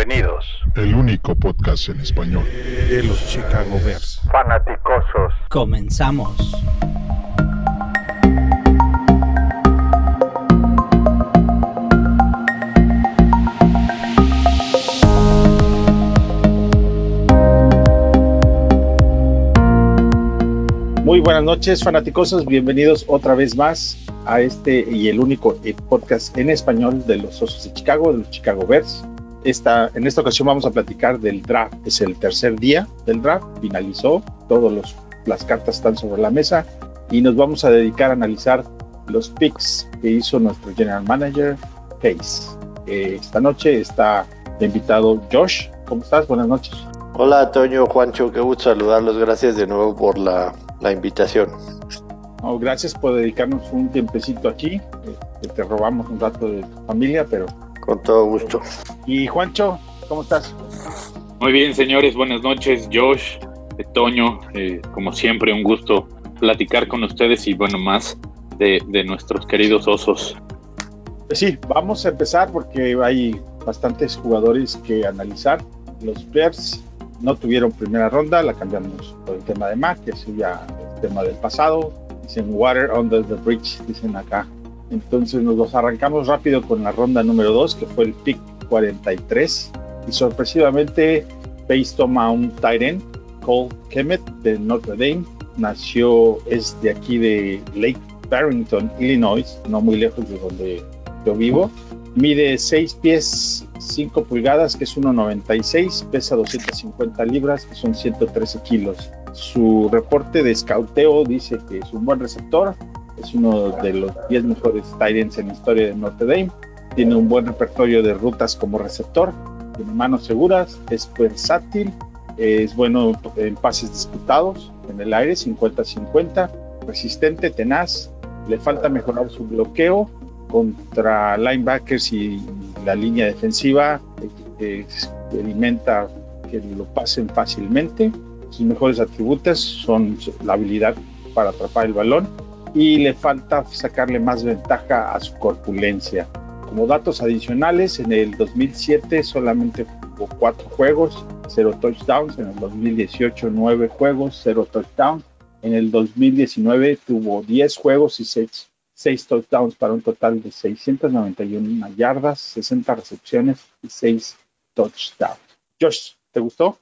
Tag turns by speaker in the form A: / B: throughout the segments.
A: Bienvenidos.
B: El único podcast en español
C: de los Chicago Bears.
A: Fanaticosos.
D: Comenzamos.
C: Muy buenas noches, fanaticosos. Bienvenidos otra vez más a este y el único podcast en español de los Osos de Chicago, de los Chicago Bears. Esta, en esta ocasión vamos a platicar del draft. Es el tercer día del draft, finalizó, todas las cartas están sobre la mesa y nos vamos a dedicar a analizar los picks que hizo nuestro general manager, Case. Eh, esta noche está de invitado Josh. ¿Cómo estás? Buenas noches.
E: Hola, Toño, Juancho, qué gusto saludarlos. Gracias de nuevo por la, la invitación.
C: Oh, gracias por dedicarnos un tiempecito aquí. Eh, te robamos un rato de tu familia, pero
E: con todo gusto.
C: Y Juancho, ¿cómo estás?
F: Muy bien, señores, buenas noches. Josh, Toño, eh, como siempre, un gusto platicar con ustedes y bueno, más de, nuestros queridos osos.
C: Pues sí, vamos a empezar porque hay bastantes jugadores que analizar. Los Bears no tuvieron primera ronda, la cambiamos por el tema de Mac, que es ya el tema del pasado. Dicen Water Under the Bridge, dicen acá entonces nos arrancamos rápido con la ronda número 2, que fue el pick 43. Y sorpresivamente, Pace toma un Tyrant, Cole Kemet de Notre Dame. Nació, es de aquí de Lake Barrington, Illinois, no muy lejos de donde yo vivo. Mide 6 pies 5 pulgadas, que es 1,96, pesa 250 libras, que son 113 kilos. Su reporte de escauteo dice que es un buen receptor, es uno de los 10 mejores Tyrants en la historia de Notre Dame. Tiene un buen repertorio de rutas como receptor, tiene manos seguras, es versátil, es bueno en pases disputados en el aire, 50-50, resistente, tenaz, le falta mejorar su bloqueo contra linebackers y la línea defensiva, experimenta que lo pasen fácilmente. Sus mejores atributos son la habilidad para atrapar el balón y le falta sacarle más ventaja a su corpulencia. Como datos adicionales, en el 2007 solamente jugó cuatro juegos, cero touchdowns. En el 2018 nueve juegos, cero touchdowns. En el 2019 tuvo 10 juegos y 6, touchdowns para un total de 691 yardas, 60 recepciones y 6 touchdowns. Josh, ¿te gustó?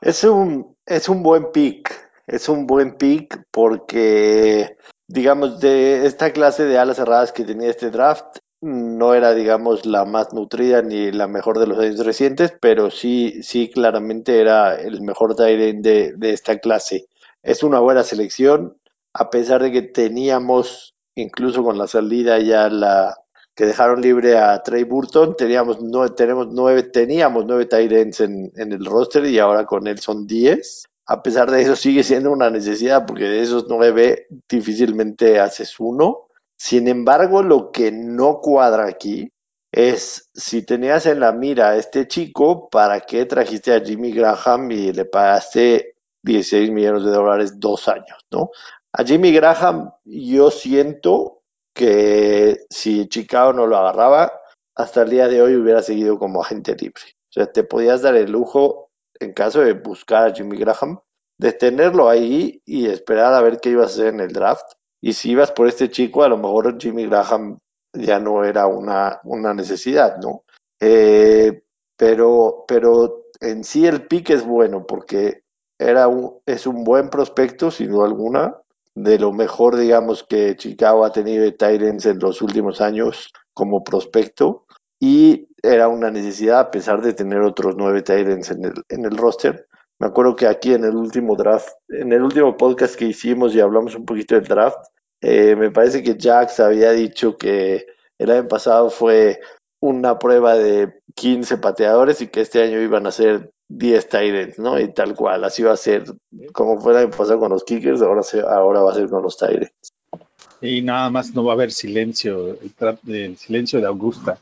E: Es un, es un buen pick. Es un buen pick porque digamos, de esta clase de alas cerradas que tenía este draft, no era, digamos, la más nutrida ni la mejor de los años recientes, pero sí, sí, claramente era el mejor Tyrant de, de esta clase. Es una buena selección, a pesar de que teníamos, incluso con la salida ya la que dejaron libre a Trey Burton, teníamos nueve, tenemos nueve, teníamos nueve en, en el roster y ahora con él son diez a pesar de eso sigue siendo una necesidad porque de esos nueve difícilmente haces uno. Sin embargo, lo que no cuadra aquí es si tenías en la mira a este chico, ¿para qué trajiste a Jimmy Graham y le pagaste 16 millones de dólares dos años, ¿no? A Jimmy Graham yo siento que si Chicago no lo agarraba, hasta el día de hoy hubiera seguido como agente libre. O sea, te podías dar el lujo en caso de buscar a Jimmy Graham, de tenerlo ahí y esperar a ver qué iba a hacer en el draft. Y si ibas por este chico, a lo mejor Jimmy Graham ya no era una, una necesidad, ¿no? Eh, pero, pero en sí el pick es bueno porque era es un buen prospecto, sin duda alguna, de lo mejor, digamos, que Chicago ha tenido de Tyrants en los últimos años como prospecto y era una necesidad a pesar de tener otros nueve Titans en el, en el roster. Me acuerdo que aquí en el último draft, en el último podcast que hicimos y hablamos un poquito del draft, eh, me parece que Jax había dicho que el año pasado fue una prueba de 15 pateadores y que este año iban a ser 10 Tyrants, ¿no? Y tal cual, así va a ser, como fue el año pasado con los Kickers, ahora, ahora va a ser con los Tyrants.
C: Y nada más no va a haber silencio, el silencio de Augusta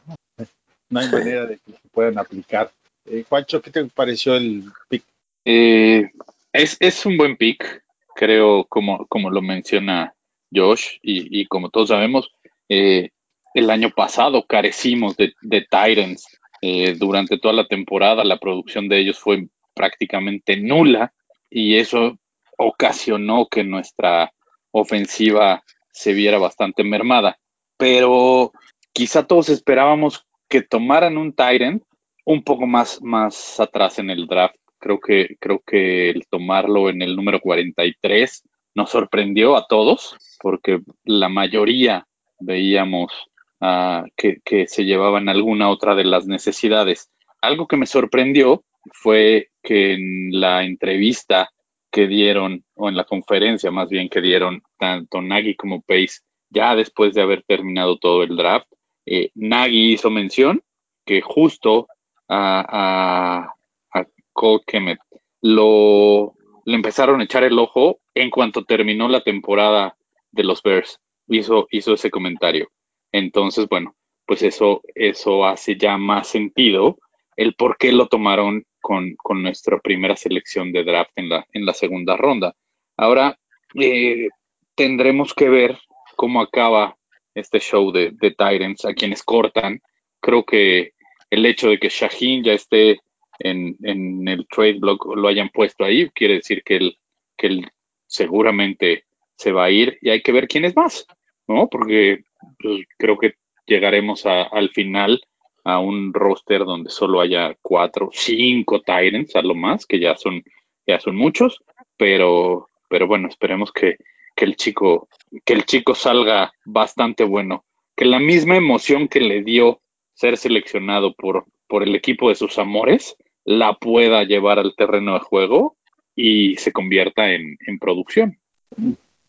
C: no hay manera de que se puedan aplicar. Eh, Juancho, ¿qué te pareció el pick?
F: Eh, es, es, un buen pick, creo, como, como lo menciona Josh, y, y como todos sabemos, eh, el año pasado carecimos de, de Titans Eh, durante toda la temporada la producción de ellos fue prácticamente nula y eso ocasionó que nuestra ofensiva se viera bastante mermada. Pero quizá todos esperábamos que tomaran un Tyrant un poco más, más atrás en el draft. Creo que, creo que el tomarlo en el número 43 nos sorprendió a todos, porque la mayoría veíamos uh, que, que, se llevaban alguna otra de las necesidades. Algo que me sorprendió fue que en la entrevista que dieron, o en la conferencia más bien que dieron tanto Nagy como Pace, ya después de haber terminado todo el draft, eh, Nagy hizo mención que justo a, a, Cole Kemet lo, le empezaron a echar el ojo en cuanto terminó la temporada de los Bears. Hizo, hizo ese comentario. Entonces, bueno, pues eso, eso hace ya más sentido el por qué lo tomaron con, con nuestra primera selección de draft en la, en la segunda ronda. Ahora eh, tendremos que ver cómo acaba este show de, de Tyrants, a quienes cortan. Creo que el hecho de que Shaheen ya esté en, en, el trade block lo hayan puesto ahí, quiere decir que él, que él seguramente se va a ir y hay que ver quién es más, ¿no? Porque pues, creo que llegaremos a, al final a un roster donde solo haya cuatro, cinco Tyrants a lo más, que ya son, ya son muchos, pero, pero bueno, esperemos que, que el chico, que el chico salga bastante bueno, que la misma emoción que le dio ser seleccionado por, por el equipo de sus amores, la pueda llevar al terreno de juego y se convierta en, en producción.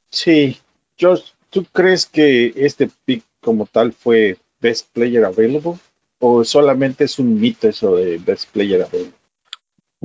C: Sí, Josh, ¿tú crees que este pick como tal fue Best Player Available? ¿O solamente es un mito eso de Best Player Available?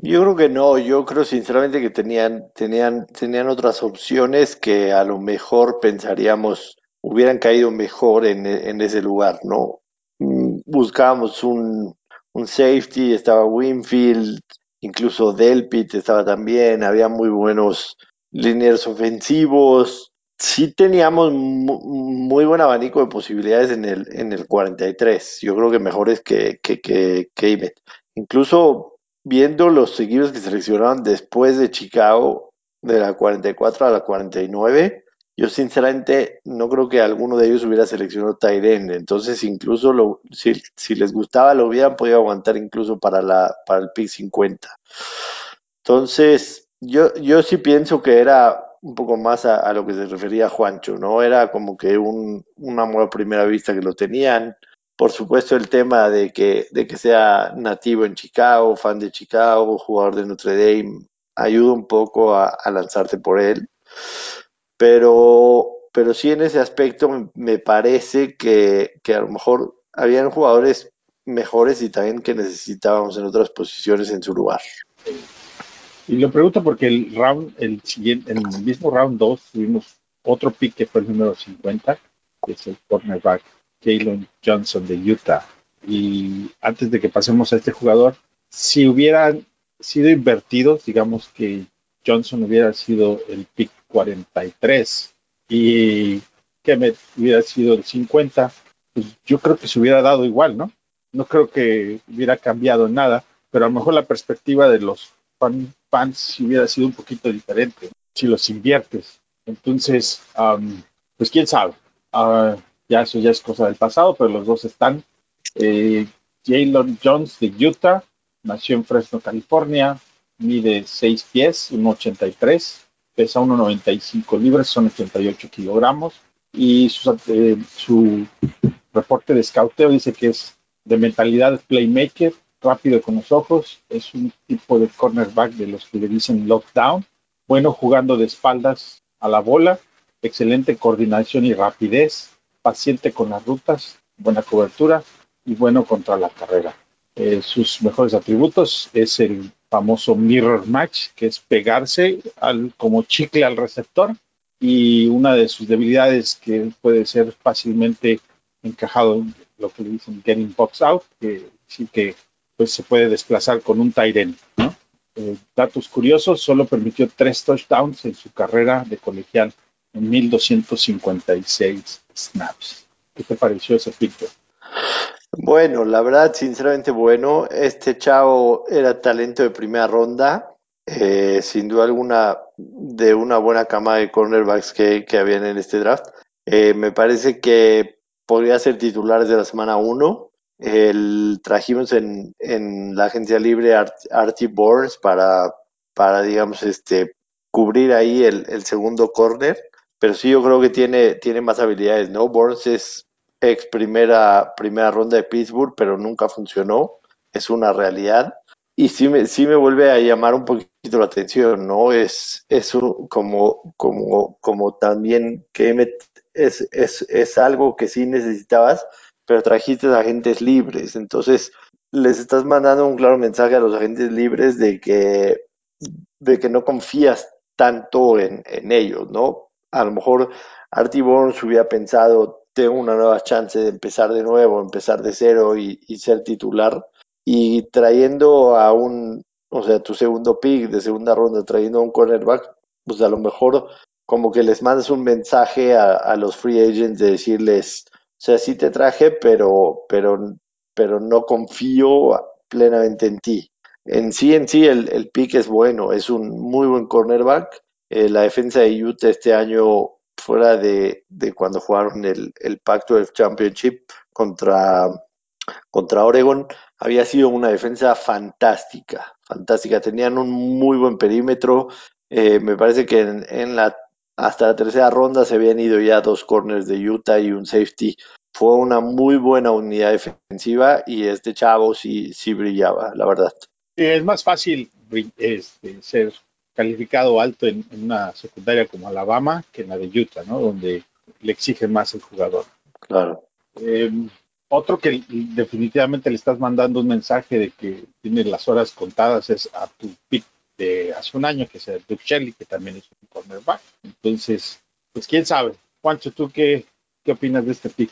E: Yo creo que no, yo creo sinceramente que tenían, tenían, tenían otras opciones que a lo mejor pensaríamos hubieran caído mejor en, en ese lugar, ¿no? Mm, buscábamos un, un safety, estaba Winfield, incluso Delpit estaba también, había muy buenos líneas ofensivos. Sí teníamos muy buen abanico de posibilidades en el, en el 43. Yo creo que mejores que, que, que, que Incluso viendo los seguidos que seleccionaron después de Chicago, de la 44 a la 49, yo sinceramente no creo que alguno de ellos hubiera seleccionado Tyren, entonces incluso lo, si, si, les gustaba lo hubieran podido aguantar incluso para, la, para el pick 50. Entonces, yo, yo sí pienso que era un poco más a, a, lo que se refería Juancho, ¿no? Era como que un, un amor a primera vista que lo tenían. Por supuesto el tema de que, de que sea nativo en Chicago, fan de Chicago, jugador de Notre Dame, ayuda un poco a, lanzarte por él pero, pero sí en ese aspecto me parece que, que a lo mejor habían jugadores mejores y también que necesitábamos en otras posiciones en su lugar.
C: Y lo pregunto porque el round, el siguiente, en el mismo round 2 tuvimos otro pick que fue el número 50, que es el cornerback Jalen Johnson de Utah. Y antes de que pasemos a este jugador, si hubieran sido invertidos, digamos que Johnson hubiera sido el pick 43 y me hubiera sido el 50, pues yo creo que se hubiera dado igual, ¿no? No creo que hubiera cambiado nada, pero a lo mejor la perspectiva de los fan, fans hubiera sido un poquito diferente si los inviertes. Entonces, um, pues quién sabe. Uh, ya eso ya es cosa del pasado, pero los dos están. Eh, Jalen Jones de Utah, nació en Fresno, California, mide 6 pies, 1,83, pesa 1,95 libras, son 88 kilogramos. Y su, eh, su reporte de scouteo dice que es de mentalidad playmaker, rápido con los ojos, es un tipo de cornerback de los que le dicen lockdown, bueno jugando de espaldas a la bola, excelente coordinación y rapidez, paciente con las rutas, buena cobertura y bueno contra la carrera. Eh, sus mejores atributos es el famoso mirror match, que es pegarse al, como chicle al receptor, y una de sus debilidades que puede ser fácilmente encajado en lo que le dicen getting box out, que sí que pues se puede desplazar con un tight. Eh, datos curiosos, solo permitió tres touchdowns en su carrera de colegial en 1256 snaps. ¿Qué te pareció ese pick?
E: Bueno, la verdad, sinceramente bueno. Este chavo era talento de primera ronda, eh, sin duda alguna de una buena cama de cornerbacks que, que habían en este draft. Eh, me parece que podría ser titular de la semana 1. El, trajimos en, la agencia libre Art, Artie Burns para, para, digamos, este, cubrir ahí el segundo corner. Pero sí, yo creo que tiene, tiene más habilidades, ¿no? Burns es ex primera, primera ronda de Pittsburgh, pero nunca funcionó. Es una realidad. Y sí me, sí me vuelve a llamar un poquito la atención, ¿no? Es, es un- como, como, como también que es, es, es algo que sí necesitabas, pero trajiste agentes libres. Entonces, les estás mandando un claro mensaje a los agentes libres de que, de que no confías tanto en, en ellos, ¿no? A lo mejor Artie Burns hubiera pensado, tengo una nueva chance de empezar de nuevo, empezar de cero y, ser titular. Y trayendo a un, o sea, tu segundo pick de segunda ronda, trayendo a un cornerback, pues a lo mejor como que les mandas un mensaje a, los free agents de decirles, o sea, sí te traje, pero, pero, pero no confío plenamente en ti. En sí, en sí, el pick es bueno, es un muy buen cornerback. Eh, la defensa de Utah este año, fuera de, cuando jugaron el, Pacto del Championship contra, contra Oregon, había sido una defensa fantástica, fantástica. Tenían un muy buen perímetro. Eh, me parece que en, la, hasta la tercera ronda se habían ido ya dos corners de Utah y un safety. Fue una muy buena unidad defensiva y este chavo sí, sí brillaba, la verdad.
C: Es más fácil este, ser calificado alto en, en una secundaria como Alabama que en la de Utah, ¿no? Donde le exige más el jugador.
E: Claro.
C: Eh, otro que definitivamente le estás mandando un mensaje de que tiene las horas contadas es a tu pick de hace un año, que es el Duke Shelley, que también es un cornerback. Entonces, pues quién sabe. Juancho, ¿tú qué, qué opinas de este pick?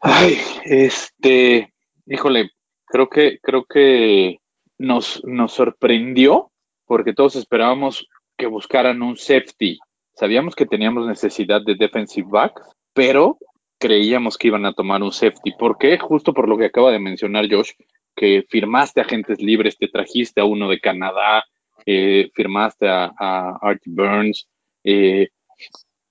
F: Ay, este, híjole, creo que, creo que nos, nos sorprendió porque todos esperábamos que buscaran un safety. Sabíamos que teníamos necesidad de defensive back, pero creíamos que iban a tomar un safety. ¿Por qué? Justo por lo que acaba de mencionar Josh, que firmaste agentes libres, te trajiste a uno de Canadá, eh, firmaste a, a Burns. eh,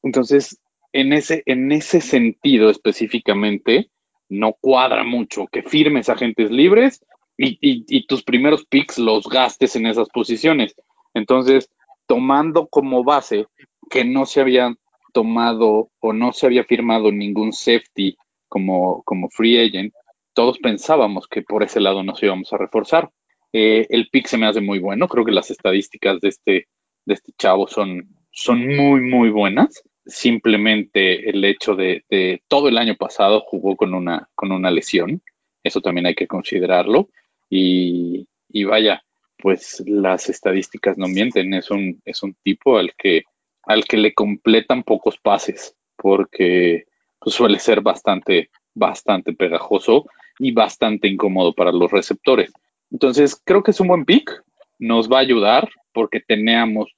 F: entonces, en ese, en ese sentido específicamente, no cuadra mucho que firmes agentes libres y, y- tus primeros picks los gastes en esas posiciones. Entonces, tomando como base que no se había tomado o no se había firmado ningún safety como, como free agent, todos pensábamos que por ese lado nos íbamos a reforzar. Eh, el pick se me hace muy bueno, creo que las estadísticas de este, de este chavo son, son muy, muy buenas. Simplemente el hecho de, de todo el año pasado jugó con una, con una lesión, eso también hay que considerarlo. Y, vaya, pues las estadísticas no mienten, es un, es un tipo al que, al que le completan pocos pases, porque pues, suele ser bastante, bastante pegajoso y bastante incómodo para los receptores. Entonces, creo que es un buen pick, nos va a ayudar porque teníamos,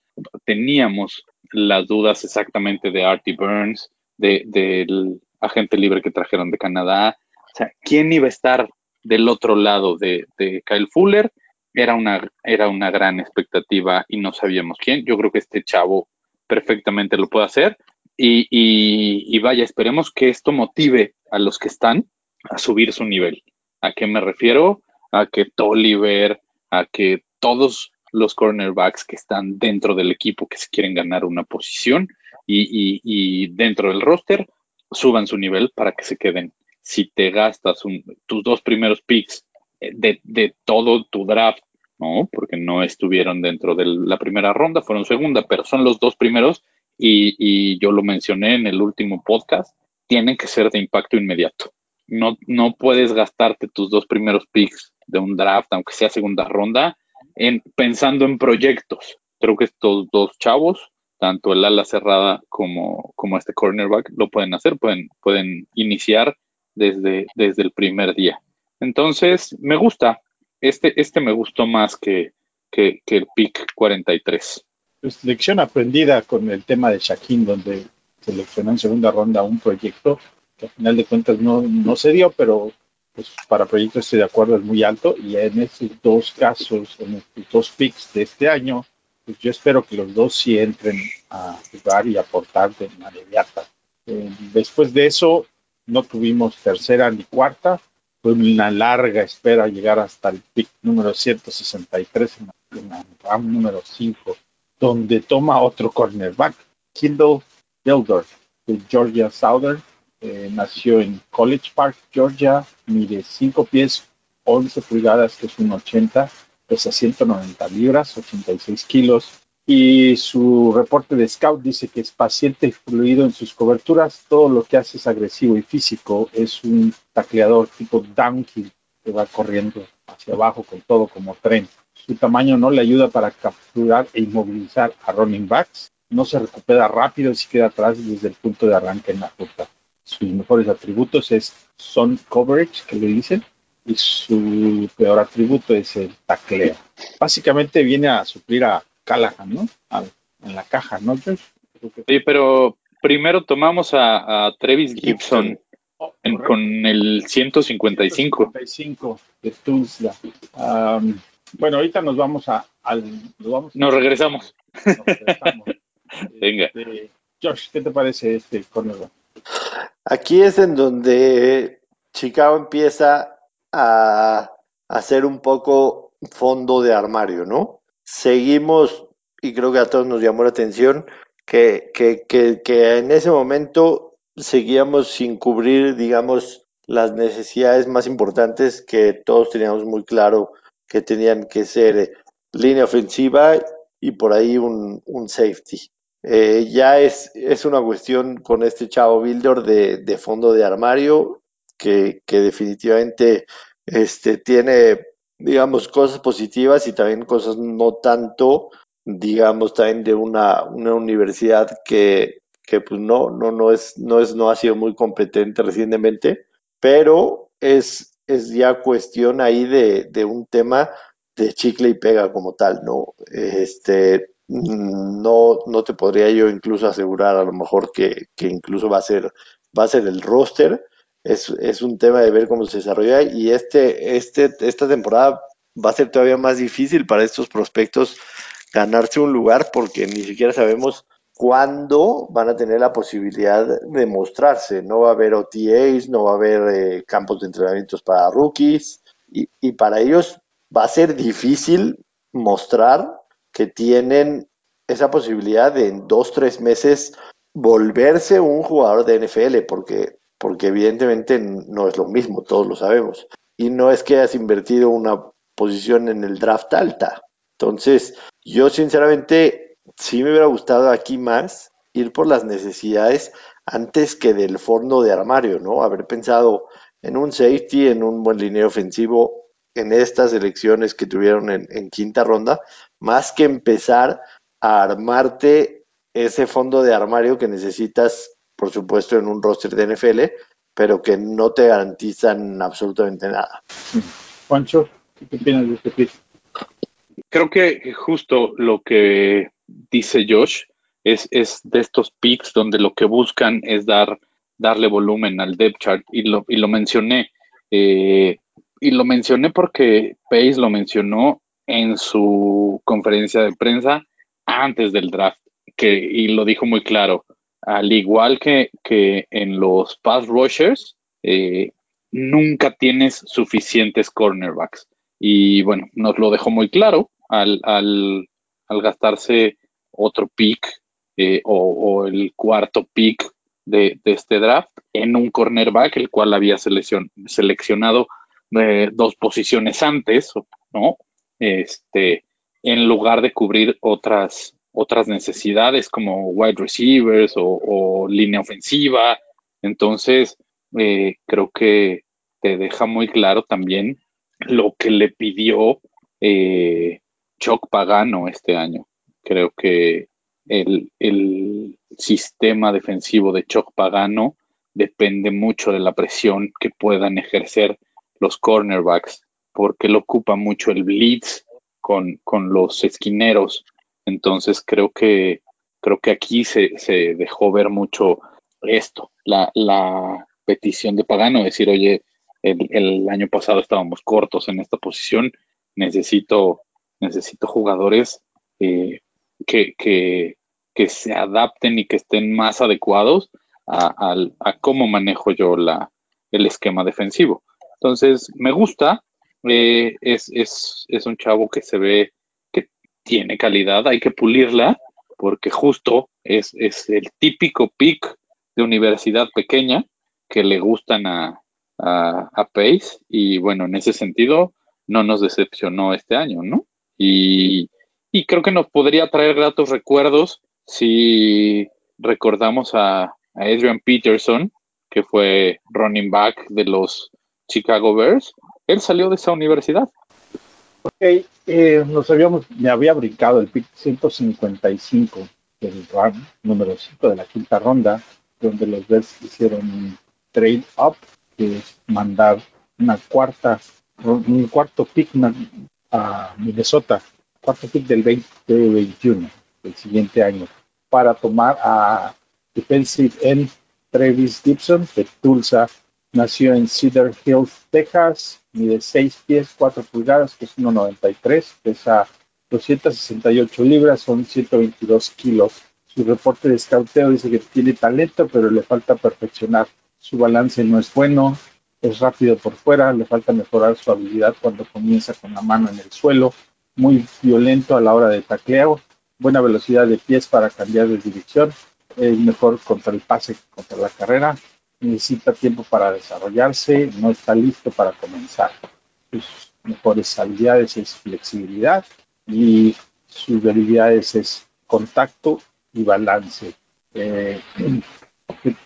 F: teníamos las dudas exactamente de Artie Burns, de, del agente libre que trajeron de Canadá. O sea, ¿quién iba a estar del otro lado de, Kyle Fuller? Era una, era una gran expectativa y no sabíamos quién. Yo creo que este chavo perfectamente lo puede hacer. Y, y, vaya, esperemos que esto motive a los que están a subir su nivel. ¿A qué me refiero? A que Tolliver, a que todos los cornerbacks que están dentro del equipo que se quieren ganar una posición y, y dentro del roster suban su nivel para que se queden. Si te gastas tus dos primeros picks de, de, todo tu draft, ¿no? Porque no estuvieron dentro de la primera ronda, fueron segunda, pero son los dos primeros y, yo lo mencioné en el último podcast, tienen que ser de impacto inmediato. No, no puedes gastarte tus dos primeros picks de un draft, aunque sea segunda ronda, en, pensando en proyectos. Creo que estos dos chavos, tanto el ala cerrada como, como este cornerback, lo pueden hacer, pueden, pueden iniciar desde, desde el primer día. Entonces, me gusta. Este, este me gustó más que, que, que el pick 43.
C: Pues, lección aprendida con el tema de Shaquín, donde seleccionó en segunda ronda un proyecto que al final de cuentas no, no se dio, pero pues para proyectos estoy de acuerdo, es muy alto y en estos dos casos, en estos dos picks de este año, pues yo espero que los dos sí entren a jugar y aportar de manera inmediata. Eh, después de eso, no tuvimos tercera ni cuarta, fue una larga espera llegar hasta el pick número 163 en la round número 5, donde toma otro cornerback, Kindle Builder de Georgia Southern. Eh, nació en College Park, Georgia, mide 5 pies, 11 pulgadas, que es un 80, pesa 190 libras, 86 kilos. Y su reporte de scout dice que es paciente y fluido en sus coberturas. Todo lo que hace es agresivo y físico. Es un tacleador tipo downhill que va corriendo hacia abajo con todo como tren. Su tamaño no le ayuda para capturar e inmovilizar a running backs. No se recupera rápido se queda atrás desde el punto de arranque en la ruta. Sus mejores atributos es son coverage, que le dicen, y su peor atributo es el tacleo. Básicamente viene a suplir a Callahan, ¿no? en la caja, ¿no, Josh?
F: Sí, pero primero tomamos a, Travis Gibson
C: Oh,
F: con el 155.
C: 155 de Tulsa. bueno, ahorita nos vamos a... Al, nos, vamos
F: nos regresamos.
C: Nos regresamos.
F: Venga.
C: Este, Josh, ¿qué te parece este cornerback?
E: Aquí es en donde Chicago empieza a hacer un poco fondo de armario, ¿no? Seguimos, y creo que a todos nos llamó la atención, que, que, que, en ese momento seguíamos sin cubrir, digamos, las necesidades más importantes que todos teníamos muy claro que tenían que ser eh, línea ofensiva y por ahí un, un safety. Eh, ya es, es una cuestión con este chavo Builder de, de fondo de armario que, que definitivamente este, tiene, digamos, cosas positivas y también cosas no tanto, digamos, también de una, una universidad que, que pues no, no, no es, no es, no ha sido muy competente recientemente, pero es, es ya cuestión ahí de, de un tema de chicle y pega como tal, ¿no? Este, no, no te podría yo incluso asegurar a lo mejor que, que incluso va a ser, va a ser el roster. Es, es, un tema de ver cómo se desarrolla y este, este, esta temporada va a ser todavía más difícil para estos prospectos ganarse un lugar porque ni siquiera sabemos cuándo van a tener la posibilidad de mostrarse. No va a haber OTAs, no va a haber eh, campos de entrenamientos para rookies y, y, para ellos va a ser difícil mostrar que tienen esa posibilidad de en dos, tres meses volverse un jugador de NFL, porque, porque evidentemente no es lo mismo, todos lo sabemos. Y no es que hayas invertido una posición en el draft alta. Entonces, yo sinceramente sí me hubiera gustado aquí más ir por las necesidades antes que del fondo de armario, ¿no? Haber pensado en un safety, en un buen línea ofensivo, en estas elecciones que tuvieron en, en, quinta ronda, más que empezar a armarte ese fondo de armario que necesitas, por supuesto, en un roster de NFL, pero que no te garantizan absolutamente nada.
C: Juancho, ¿qué opinas de este pick?
F: Creo que justo lo que dice Josh es, es de estos picks donde lo que buscan es dar, darle volumen al depth chart y lo, y lo mencioné. Eh, y lo mencioné porque Pace lo mencionó en su conferencia de prensa antes del draft, que, y lo dijo muy claro. Al igual que, que en los pass rushers, eh, nunca tienes suficientes cornerbacks. Y bueno, nos lo dejó muy claro al, al, gastarse otro pick eh, o, el cuarto pick de, este draft en un cornerback, el cual había seleccion, seleccionado eh, dos posiciones antes, ¿no? Este, en lugar de cubrir otras, otras necesidades como wide receivers o, línea ofensiva. Entonces, eh, creo que te deja muy claro también lo que le pidió eh, Choc Pagano este año. Creo que el, el sistema defensivo de Choc Pagano depende mucho de la presión que puedan ejercer los cornerbacks, porque lo ocupa mucho el blitz con, con los esquineros. Entonces creo que creo que aquí se, se dejó ver mucho esto, la, la petición de Pagano, decir, oye, el, año pasado estábamos cortos en esta posición. Necesito, necesito jugadores eh, que, que, que, se adapten y que estén más adecuados a, cómo manejo yo la, el esquema defensivo. Entonces, me gusta. Eh, es, es, es un chavo que se ve tiene calidad, hay que pulirla, porque justo es, es el típico pick de universidad pequeña que le gustan a, a, Pace y bueno, en ese sentido no nos decepcionó este año, ¿no? Y, creo que nos podría traer gratos recuerdos si recordamos a, Adrian Peterson, que fue running back de los Chicago Bears. Él salió de esa universidad.
C: Ok, eh, nos habíamos, me había brincado el pick 155 del RAM número 5 de la quinta ronda, donde los Bears hicieron un trade up que es mandar una cuarta, un cuarto pick a Minnesota, cuarto pick del 2021, del siguiente año, para tomar a defensive end Travis Gibson de Tulsa. Nació en Cedar Hills, Texas, mide 6 pies, 4 pulgadas, que es 1,93, pesa 268 libras, son 122 kilos. Su reporte de scouteo dice que tiene talento, pero le falta perfeccionar su balance no es bueno, es rápido por fuera, le falta mejorar su habilidad cuando comienza con la mano en el suelo, muy violento a la hora de tacleo, buena velocidad de pies para cambiar de dirección, es mejor contra el pase que contra la carrera, necesita tiempo para desarrollarse, no está listo para comenzar. Sus mejores habilidades es flexibilidad y sus debilidades es contacto y balance. Eh,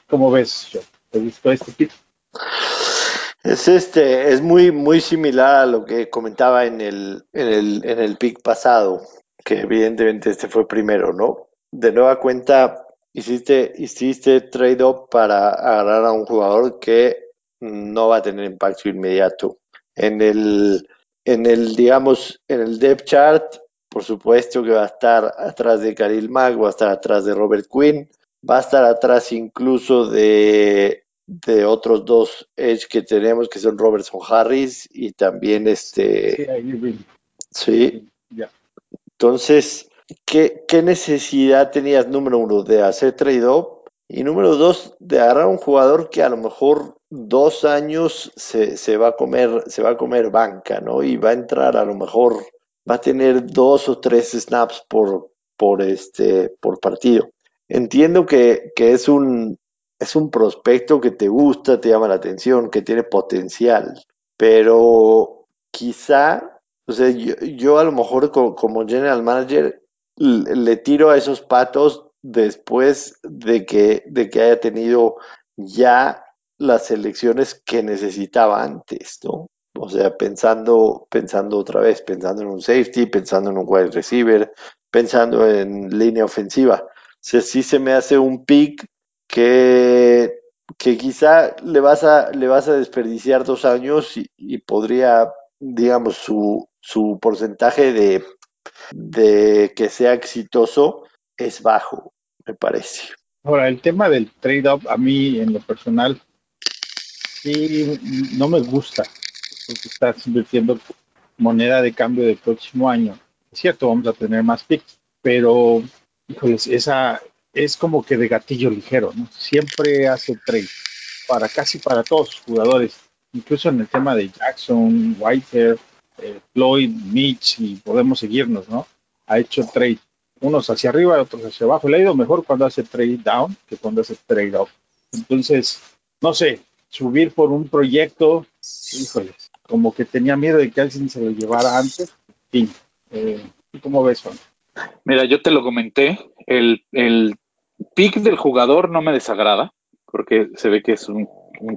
C: ¿Cómo ves? ¿Te gustó este kit?
E: Es este, es muy, muy similar a lo que comentaba en el, en el, en el pick pasado, que evidentemente este fue primero, ¿no? De nueva cuenta, hiciste, hiciste trade-up para agarrar a un jugador que no va a tener impacto inmediato. En el, en el, digamos, en el depth chart, por supuesto que va a estar atrás de Khalil Mack, va a estar atrás de Robert Quinn, va a estar atrás incluso de, de otros dos Edge que tenemos, que son Robertson Harris y también este... Sí. Entonces, ¿qué, ¿qué, necesidad tenías, número uno, de hacer trade-up? Y número dos, de agarrar a un jugador que a lo mejor dos años se, se, va a comer, se va a comer banca, ¿no? Y va a entrar a lo mejor, va a tener dos o tres snaps por, por, este, por partido. Entiendo que, es, un, es un prospecto que te gusta, te llama la atención, que tiene potencial, pero quizá, o sea, yo, a lo mejor como, general manager le, tiro a esos patos después de que, de que haya tenido ya las elecciones que necesitaba antes, ¿no? O sea, pensando, pensando otra vez, pensando en un safety, pensando en un wide receiver, pensando en línea ofensiva sea, sí se me hace un pick que, que quizá le vas, a, le vas a desperdiciar dos años y, podría, digamos, su, su porcentaje de, de que sea exitoso es bajo, me parece.
C: Ahora, el tema del trade-up, a mí en lo personal, sí, no me gusta, porque estás invirtiendo moneda de cambio del próximo año. Es cierto, vamos a tener más picks, pero híjoles, esa es como que de gatillo ligero, ¿no? Siempre hace trade para casi para todos los jugadores, incluso en el tema de Jackson, Whitehair, eh, Floyd, Mitch, y podemos seguirnos, ¿no? Ha hecho trade, unos hacia arriba, otros hacia abajo. Le ha ido mejor cuando hace trade down que cuando hace trade up. Entonces, no sé, subir por un proyecto, híjoles, como que tenía miedo de que alguien se lo llevara antes. Fin, eh, ¿cómo ves, Juan?
F: Mira, yo te lo comenté, el, el pick del jugador no me desagrada, porque se ve que es un,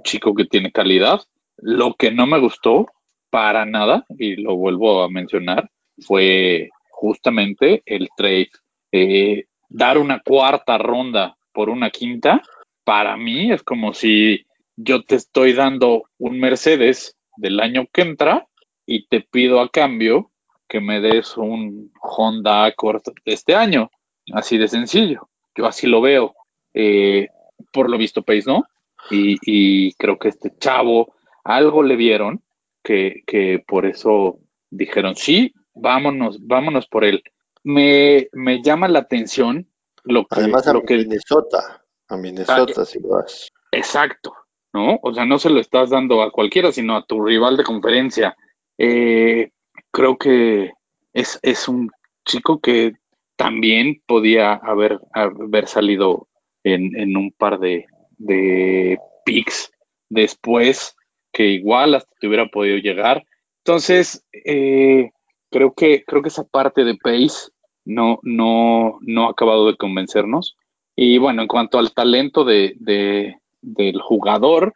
F: chico que tiene calidad. Lo que no me gustó para nada, y lo vuelvo a mencionar, fue justamente el trade. Eh, dar una cuarta ronda por una quinta, para mí es como si yo te estoy dando un Mercedes del año que entra y te pido a cambio que me des un Honda Accord de este año. Así de sencillo. Yo así lo veo. Eh, por lo visto, Pace, ¿no? Y, creo que este chavo algo le vieron que, que por eso dijeron, sí, vámonos, vámonos por él. Me, me llama la atención lo que...
E: Además, a
F: lo que,
E: Minnesota. A Minnesota,
F: Ah,
E: si lo das.
F: Exacto, ¿no? O sea, no se lo estás dando a cualquiera, sino a tu rival de conferencia. Eh, creo que es, es un chico que también podía haber, haber salido en, en un par de, de picks después, que igual hasta te hubiera podido llegar. Entonces, eh, creo que, creo que esa parte de Pace no, no, no ha acabado de convencernos. Y bueno, en cuanto al talento de, de- del jugador,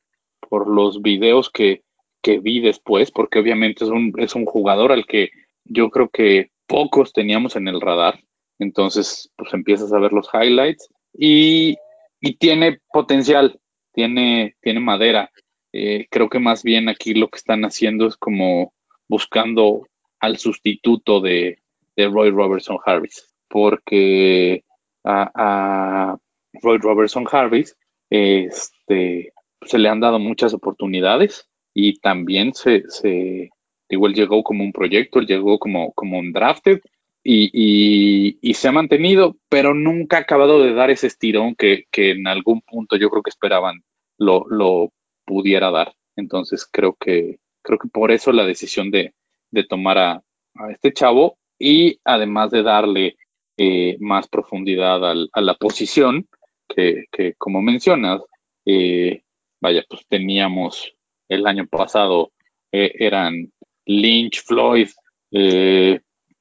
F: por los videos que, que vi después, porque obviamente es un, es un jugador al que yo creo que pocos teníamos en el radar. Entonces, pues empiezas a ver los highlights y, y tiene potencial, tiene, tiene madera. Eh, creo que más bien aquí lo que están haciendo es como buscando al sustituto de, de Roy Robertson Harris, porque a, Roy Robertson Harris este, se le han dado muchas oportunidades y también se, se digo, llegó como un proyecto, llegó como, como un drafted y, y, y se ha mantenido, pero nunca ha acabado de dar ese estirón que, que en algún punto yo creo que esperaban lo, lo pudiera dar. Entonces creo que, creo que por eso la decisión de, de tomar a, este chavo y además de darle eh, más profundidad al- a la posición, que, que como mencionas, eh, vaya, pues teníamos el año pasado, eh, eran Lynch, Floyd,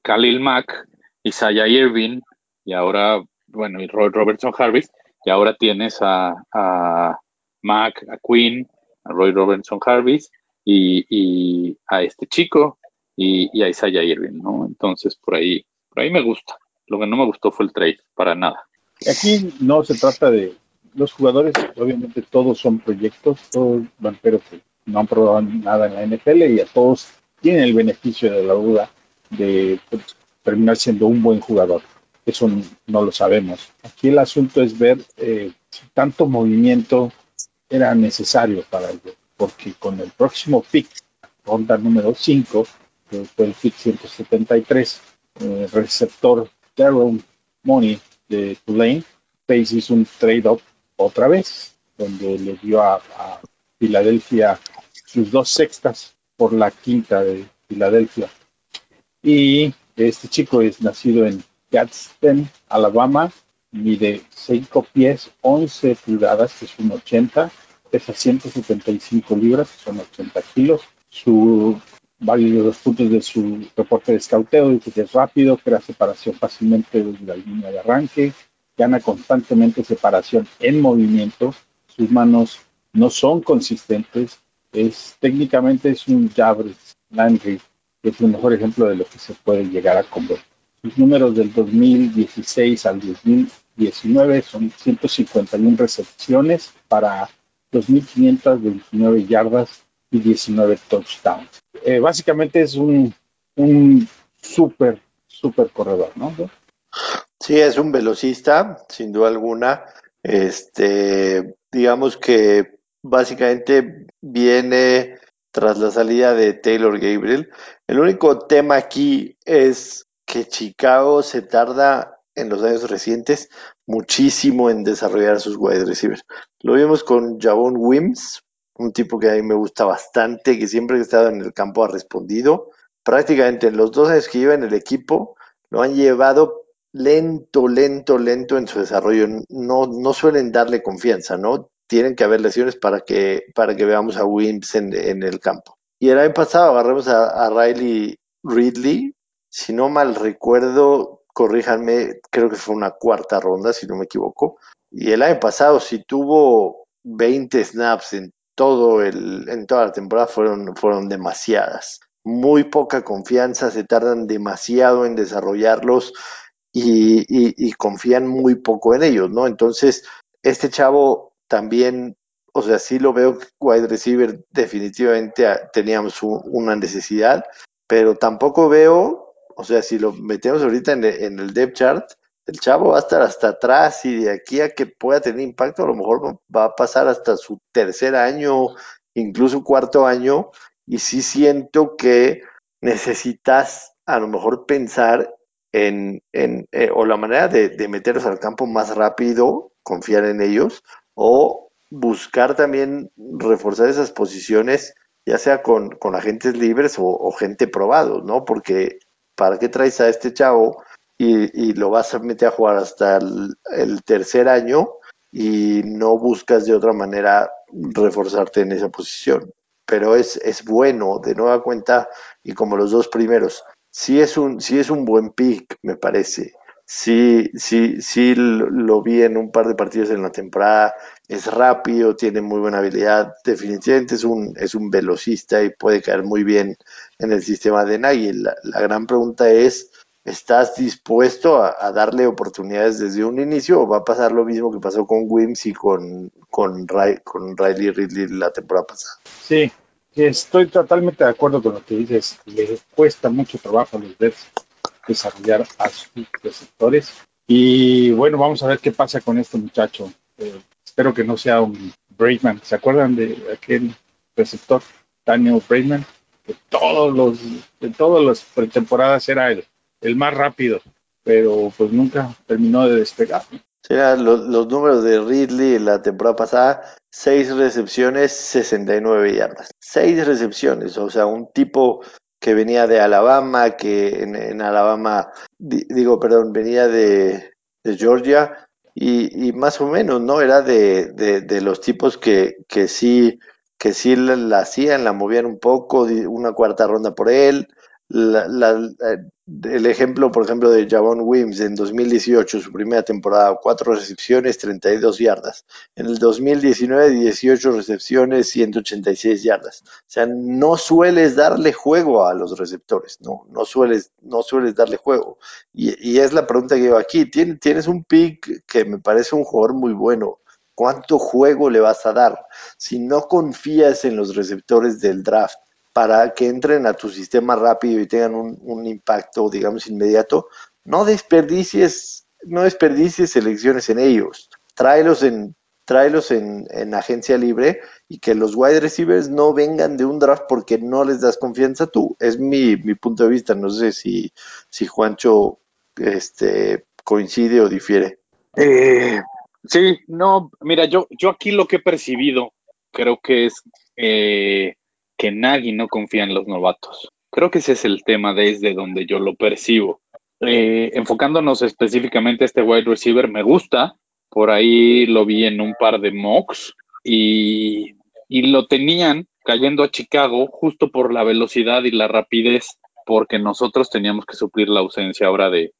F: Khalil Mack, Isaiah Irving, y ahora, bueno, y Robertson Harris, y ahora tienes a, a Mack, a Quinn, Roy Robertson Harris, y, a este chico, y, a Isaiah Irving, ¿no? Entonces, por ahí, por ahí me gusta. Lo que no me gustó fue el trade, para nada.
C: Aquí no se trata de los jugadores, obviamente todos son proyectos, todos van, pero que no han probado nada en la NFL y a todos tienen el beneficio de la duda de pues, terminar siendo un buen jugador. Eso no lo sabemos. Aquí el asunto es ver eh, tanto movimiento era necesario para ello, porque con el próximo pick, ronda número 5, que fue el pick 173, eh, receptor Daryl Money de Tulane, Pace hizo un trade-up otra vez, donde le dio a, a Filadelfia sus dos sextas por la quinta de Filadelfia. Y este chico es nacido en Gadsden, Alabama, mide 5 pies, 11 pulgadas, que es un 80, pesa 175 libras, que son 80 kilos. Su, varios de los puntos de su reporte de escauteo dice que es rápido, crea separación fácilmente desde la línea de arranque, gana constantemente separación en movimiento, sus manos no son consistentes, es técnicamente es un Jabris Landry, que es el mejor ejemplo de lo que se puede llegar a convertir. Sus números del 2016 al 2019 son 151 recepciones para 2.529 yardas y 19 touchdowns. Eh, básicamente es un, un súper, súper corredor, ¿no?
E: Sí, es un velocista, sin duda alguna. Este, digamos que básicamente viene tras la salida de Taylor Gabriel. El único tema aquí es que Chicago se tarda en los años recientes muchísimo en desarrollar sus wide receivers. Lo vimos con Javon Wims, un tipo que a mí me gusta bastante, que siempre que ha estado en el campo ha respondido. Prácticamente en los dos años que lleva en el equipo, lo han llevado lento, lento, lento en su desarrollo. No, no suelen darle confianza, ¿no? Tienen que haber lesiones para que, para que veamos a Wims en, el campo. Y el año pasado agarramos a, a Riley Ridley, si no mal recuerdo, corríjanme, creo que fue una cuarta ronda, si no me equivoco. Y el año pasado, si tuvo 20 snaps en todo el, en toda la temporada, fueron, fueron demasiadas. Muy poca confianza, se tardan demasiado en desarrollarlos y, y, confían muy poco en ellos, ¿no? Entonces, este chavo también, o sea, sí lo veo wide receiver, definitivamente ah, teníamos un- una necesidad, pero tampoco veo, o sea, si lo metemos ahorita en, en el depth chart, el chavo va a estar hasta atrás y de aquí a que pueda tener impacto, a lo mejor va a pasar hasta su tercer año incluso cuarto año, y sí siento que necesitas a lo mejor pensar en, en eh, o la manera de, de meterlos al campo más rápido, confiar en ellos, o buscar también reforzar esas posiciones, ya sea con, con agentes libres o, gente probado, ¿no? Porque ¿para qué traes a este chavo y, lo vas a meter a jugar hasta el, tercer año y no buscas de otra manera reforzarte en esa posición? Pero es, es bueno, de nueva cuenta, y como los dos primeros, sí es un, sí es un buen pick, me parece. Sí, sí, sí lo vi en un par de partidos en la temporada. Es rápido, tiene muy buena habilidad. Definitivamente es un, es un velocista y puede caer muy bien en el sistema de Nagy. La, gran pregunta es, ¿estás dispuesto a, darle oportunidades desde un inicio o va a pasar lo mismo que pasó con Wims y con, con, con Riley Ridley la temporada pasada?
C: Sí, estoy totalmente de acuerdo con lo que dices. Le cuesta mucho trabajo a los Bears desarrollar a sus receptores. Y bueno, vamos a ver qué pasa con este muchacho. Eh, espero que no sea un Braidman. ¿Se acuerdan de aquel receptor, Daniel Braidman? Que todos los, de todas las pretemporadas era el, el más rápido, pero pues nunca terminó de despegar.
E: los, los números de Ridley la temporada pasada, seis recepciones, 69 yardas. Seis recepciones, o sea, un tipo que venía de Alabama, que en, Alabama, digo, perdón, venía de, Georgia y, más o menos, ¿no? Era de, de, los tipos que, que sí que sí la, hacían, la movían un poco, una cuarta ronda por él, la, el ejemplo, por ejemplo, de Javon Wims en 2018, su primera temporada, cuatro recepciones, 32 yardas. En el 2019, 18 recepciones, 186 yardas. O sea, no sueles darle juego a los receptores, no, no sueles, no sueles darle juego. Y, es la pregunta que yo aquí. Tienes un pick que me parece un jugador muy bueno. ¿Cuánto juego le vas a dar? Si no confías en los receptores del draft, para que entren a tu sistema rápido y tengan un, impacto, digamos, inmediato, no desperdicies, no desperdicies selecciones en ellos. Tráelos en, tráelos en, agencia libre y que los wide receivers no vengan de un draft porque no les das confianza tú. Es mi, punto de vista. No sé si, si Juancho este, coincide o difiere.
F: Eh, sí, no, mira, yo, yo aquí lo que he percibido creo que es eh, que Nagy no confía en los novatos. Creo que ese es el tema desde donde yo lo percibo. Eh, enfocándonos específicamente a este wide receiver, me gusta. Por ahí lo vi en un par de mocks y, lo tenían cayendo a Chicago justo por la velocidad y la rapidez, porque nosotros teníamos que suplir la ausencia ahora de,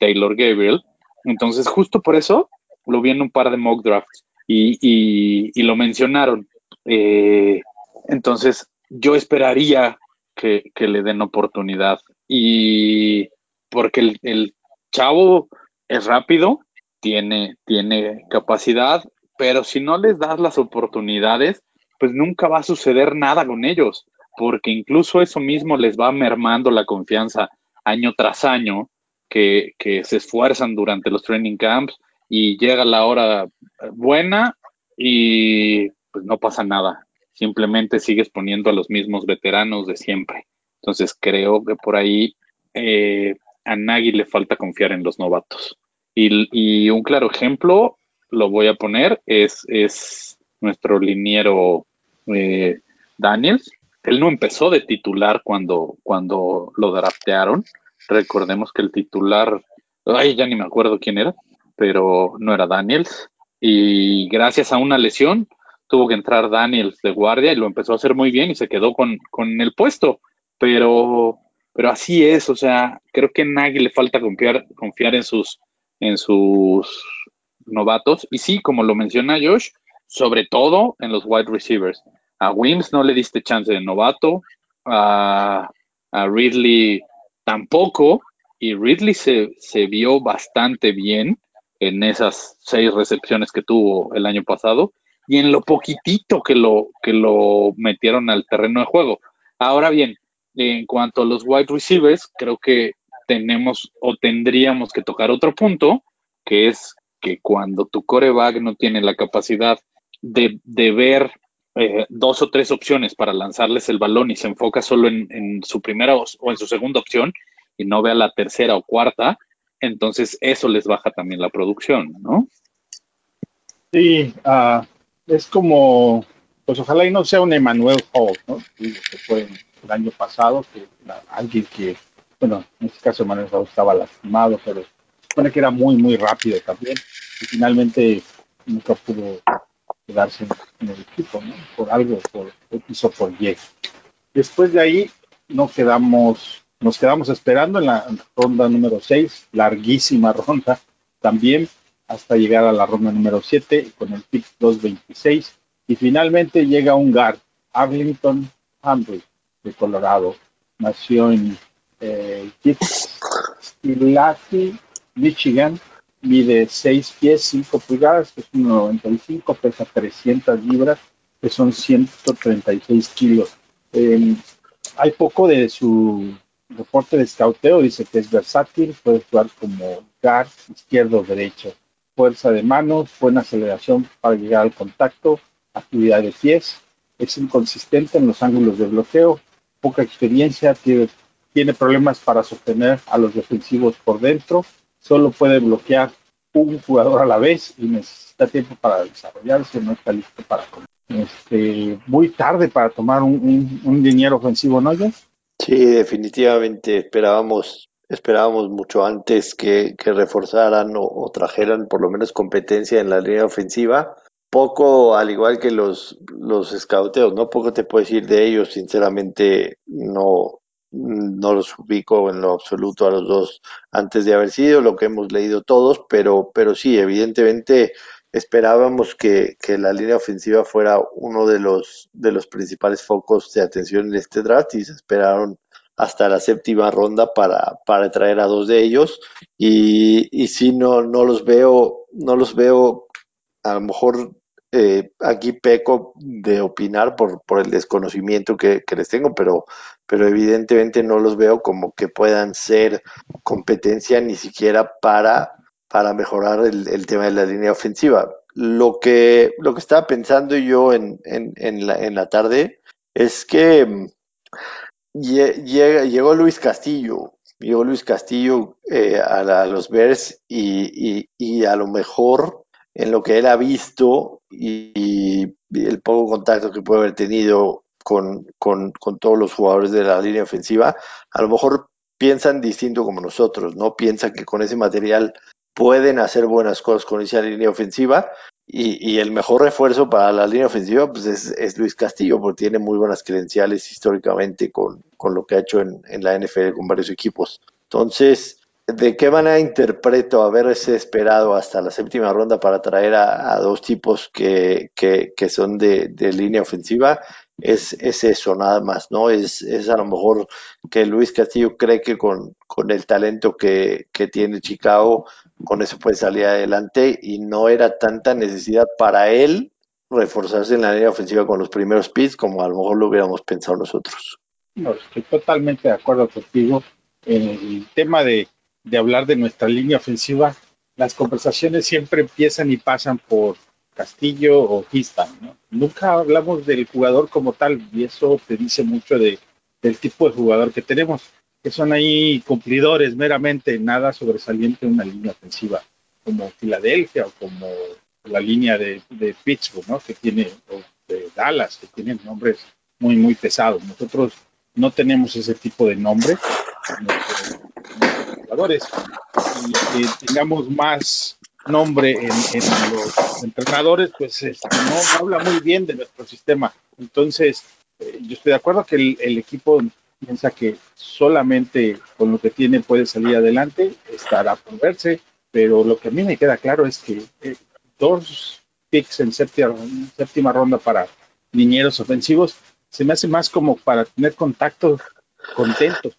F: Taylor Gabriel. Entonces, justo por eso lo vi en un par de mock drafts y, lo mencionaron. Eh, entonces, yo esperaría que, le den oportunidad. Y porque el, chavo es rápido, tiene, tiene capacidad, pero si no les das las oportunidades, pues nunca va a suceder nada con ellos, porque incluso eso mismo les va mermando la confianza año tras año, que, que se esfuerzan durante los training camps y llega la hora buena y pues no pasa nada simplemente sigues poniendo a los mismos veteranos de siempre. Entonces creo que por ahí eh, a Nagy le falta confiar en los novatos. Y, un claro ejemplo, lo voy a poner, es, es nuestro liniero eh, Daniels. Él no empezó de titular cuando, cuando lo draftearon. Recordemos que el titular, ay, ya ni me acuerdo quién era, pero no era Daniels. Y gracias a una lesión, tuvo que entrar Daniels de guardia y lo empezó a hacer muy bien y se quedó con, el puesto. Pero, pero así es, o sea, creo que a Nagy le falta confiar, confiar en sus, en sus novatos. Y sí, como lo menciona Josh, sobre todo en los wide receivers. A Wims no le diste chance de novato, a, Ridley tampoco, y Ridley se, se vio bastante bien en esas seis recepciones que tuvo el año pasado y en lo poquitito que lo, que lo metieron al terreno de juego. Ahora bien, en cuanto a los wide receivers, creo que tenemos o tendríamos que tocar otro punto, que es que cuando tu coreback no tiene la capacidad de, ver eh, dos o tres opciones para lanzarles el balón y se enfoca solo en, su primera o, en su segunda opción y no ve a la tercera o cuarta, entonces eso les baja también la producción, ¿no?
C: Sí, uh, es como, pues ojalá y no sea un Emmanuel Hall, ¿no? que fue el año pasado, que alguien que, bueno, en este caso Emmanuel Hall estaba lastimado, pero supone que era muy, muy rápido también, y finalmente nunca pudo quedarse en, el equipo, ¿no? Por algo, por X o por Y. Después de ahí nos quedamos, nos quedamos esperando en la ronda número 6, larguísima ronda también, hasta llegar a la ronda número 7 con el pick 226. Y finalmente llega un guard, Arlington Henry, de Colorado. Nació en eh, Michigan, mide 6 pies 5 pulgadas, que es 1,95, pesa 300 libras, que son 136 kilos. Em, hay poco de su reporte de scouteo, dice que es versátil, puede jugar como guard, izquierdo o derecho, fuerza de manos, buena aceleración para llegar al contacto, actividad de pies, es inconsistente en los ángulos de bloqueo, poca experiencia, tiene, tiene problemas para sostener a los defensivos por dentro, solo puede bloquear un jugador a la vez y necesita tiempo para desarrollarse, no está listo para este, muy tarde para tomar un, un, dinero ofensivo, ¿no, ya?
E: Sí, definitivamente esperábamos esperábamos mucho antes que, que reforzaran o, trajeran por lo menos competencia en la línea ofensiva. Poco, al igual que los, los scouteos, ¿no? Poco te puedo decir de ellos, sinceramente no, no los ubico en lo absoluto a los dos antes de haber sido lo que hemos leído todos, pero, pero sí, evidentemente esperábamos que, que, la línea ofensiva fuera uno de los, de los principales focos de atención en este draft y se esperaron hasta la séptima ronda para, para traer a dos de ellos y, y sí no, no los veo, no los veo a lo mejor eh, aquí peco de opinar por, por el desconocimiento que, les tengo, pero, pero evidentemente no los veo como que puedan ser competencia ni siquiera para, para mejorar el, tema de la línea ofensiva. Lo que, lo que estaba pensando yo en, en, la, en la tarde es que llegó Luis Castillo, llegó Luis Castillo eh, a, los Bears y, a lo mejor en lo que él ha visto y, el poco contacto que puede haber tenido con, con, todos los jugadores de la línea ofensiva, a lo mejor piensan distinto como nosotros, ¿no? Piensan que con ese material pueden hacer buenas cosas con esa línea ofensiva y, y el mejor refuerzo para la línea ofensiva pues es, es, Luis Castillo, porque tiene muy buenas credenciales históricamente con, con lo que ha hecho en, en la NFL con varios equipos. Entonces, ¿De qué manera interpreto haberse esperado hasta la séptima ronda para traer a, dos tipos que, que, son de, línea ofensiva? Es, es, eso, nada más, ¿no? Es, es, a lo mejor que Luis Castillo cree que con, con el talento que, que, tiene Chicago, con eso puede salir adelante y no era tanta necesidad para él reforzarse en la línea ofensiva con los primeros pits como a lo mejor lo hubiéramos pensado nosotros.
C: No, estoy totalmente de acuerdo contigo. En el tema de hablar de nuestra línea ofensiva, las conversaciones siempre empiezan y pasan por Castillo o Histan. ¿no? Nunca hablamos del jugador como tal y eso te dice mucho de, del tipo de jugador que tenemos, que son ahí cumplidores meramente, nada sobresaliente en una línea ofensiva como Filadelfia o como la línea de, de Pittsburgh, ¿no? que tiene, o de Dallas, que tienen nombres muy, muy pesados. Nosotros no tenemos ese tipo de nombre jugadores y que tengamos más nombre en, los entrenadores, pues este, no, habla muy bien de nuestro sistema. Entonces, eh, yo estoy de acuerdo que el, equipo piensa que solamente con lo que tiene puede salir adelante, estará por verse, pero lo que a mí me queda claro es que eh, dos picks en séptima, séptima ronda para niñeros ofensivos se me hace más como para tener contacto contentos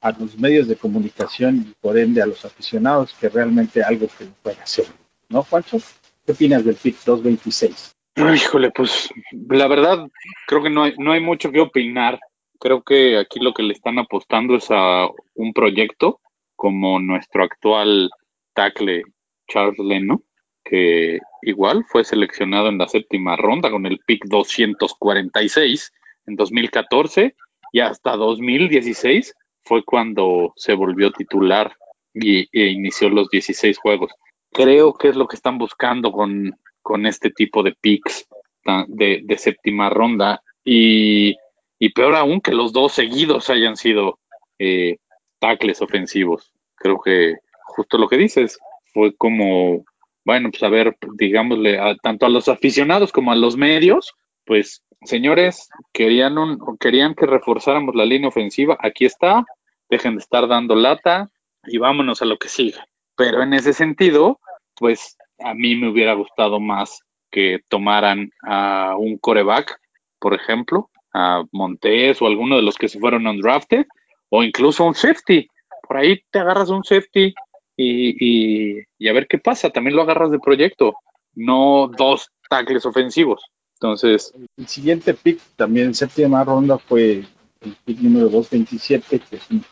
C: a los medios de comunicación y por ende a los aficionados que realmente algo que puede hacer. ¿No, Juancho? ¿Qué opinas del PIC 226?
F: Híjole, pues la verdad creo que no hay, no hay mucho que opinar. Creo que aquí lo que le están apostando es a un proyecto como nuestro actual tackle Charles Leno, que igual fue seleccionado en la séptima ronda con el pick 246 en 2014 y hasta 2016 fue cuando se volvió titular y, e inició los 16 juegos. Creo que es lo que están buscando con, con este tipo de picks de, de séptima ronda y, y, peor aún que los dos seguidos hayan sido eh, tackles ofensivos. Creo que justo lo que dices fue como, bueno, pues a ver, digámosle, tanto a los aficionados como a los medios, pues señores, querían, un, querían que reforzáramos la línea ofensiva, aquí está, dejen de estar dando lata y vámonos a lo que sigue. Pero en ese sentido, pues a mí me hubiera gustado más que tomaran a un coreback, por ejemplo, a Montes o alguno de los que se fueron undrafted, o incluso un safety. Por ahí te agarras un safety y, y, a ver qué pasa. También lo agarras de proyecto, no dos tackles ofensivos. Entonces.
C: El siguiente pick, también séptima ronda, fue el pick número 227, que es un,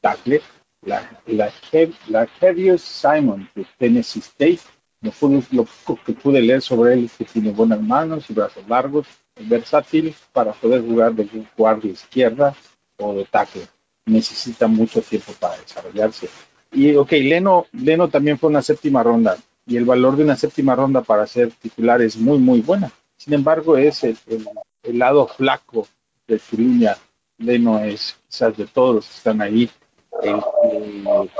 C: tackle. La, la, la Simon de Tennessee State. Lo, lo que pude leer sobre él es que tiene buenas manos y brazos largos, versátil para poder jugar de guardia izquierda o de tackle. Necesita mucho tiempo para desarrollarse. Y, ok, Leno, Leno también fue una séptima ronda y el valor de una séptima ronda para ser titular es muy, muy buena. Sin embargo, es el, lado flaco de su línea. Leno es quizás de todos los que están ahí el,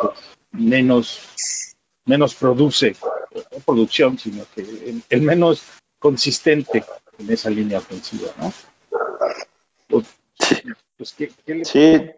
C: pues, menos, menos produce, no producción, sino que el, menos consistente en esa línea ofensiva, ¿no?
E: Pues, pues ¿qué, le sí,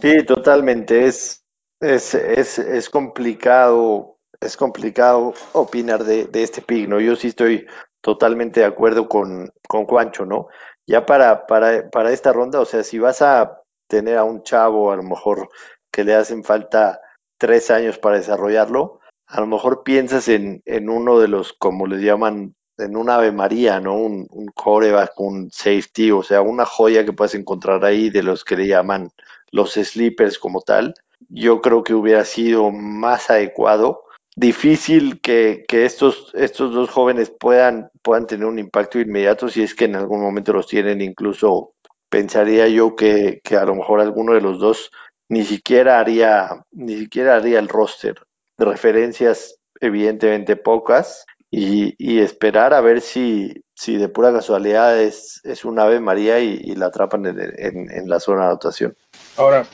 E: sí, totalmente. Es, es, es, es complicado, es complicado opinar de, de este pick, ¿no? Yo sí estoy totalmente de acuerdo con, con Juancho, ¿no? Ya para, para, para esta ronda, o sea, si vas a tener a un chavo, a lo mejor que le hacen falta tres años para desarrollarlo, a lo mejor piensas en, en uno de los, como les llaman, en un Ave María, ¿no? Un, un coreback, un safety, o sea, una joya que puedes encontrar ahí de los que le llaman los sleepers como tal. Yo creo que hubiera sido más adecuado difícil que, que, estos, estos dos jóvenes puedan, puedan tener un impacto inmediato si es que en algún momento los tienen. Incluso pensaría yo que, que a lo mejor alguno de los dos ni siquiera haría, ni siquiera haría el roster. Referencias evidentemente pocas y, esperar a ver si, si de pura casualidad es, es un ave María y, la atrapan en, en, la zona de anotación.
C: Ahora,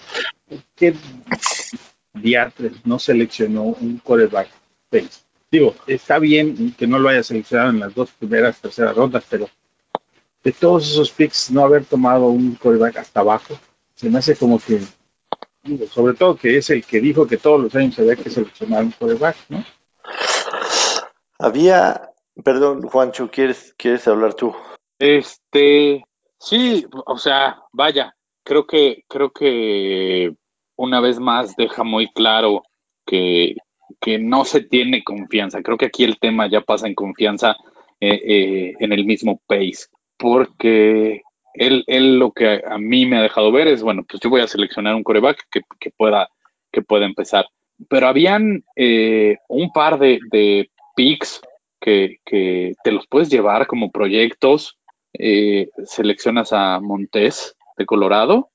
C: ¿qué Diatres no seleccionó un coreback base. Digo, está bien que no lo haya seleccionado en las dos primeras, terceras rondas, pero de todos esos picks, no haber tomado un coreback hasta abajo, se me hace como que, sobre todo que es el que dijo que todos los años se había que seleccionar un coreback, ¿no?
E: Había, perdón, Juancho, ¿quieres, ¿quieres hablar tú?
F: Este, sí, o sea, vaya, creo que, creo que una vez más deja muy claro que, no se tiene confianza. Creo que aquí el tema ya pasa en confianza eh, eh, en el mismo pace, porque él, él, lo que a mí me ha dejado ver es, bueno, pues yo voy a seleccionar un coreback que, pueda, que pueda empezar. Pero habían eh, un par de, picks que, que, te los puedes llevar como proyectos. seleccionas a Montes de Colorado,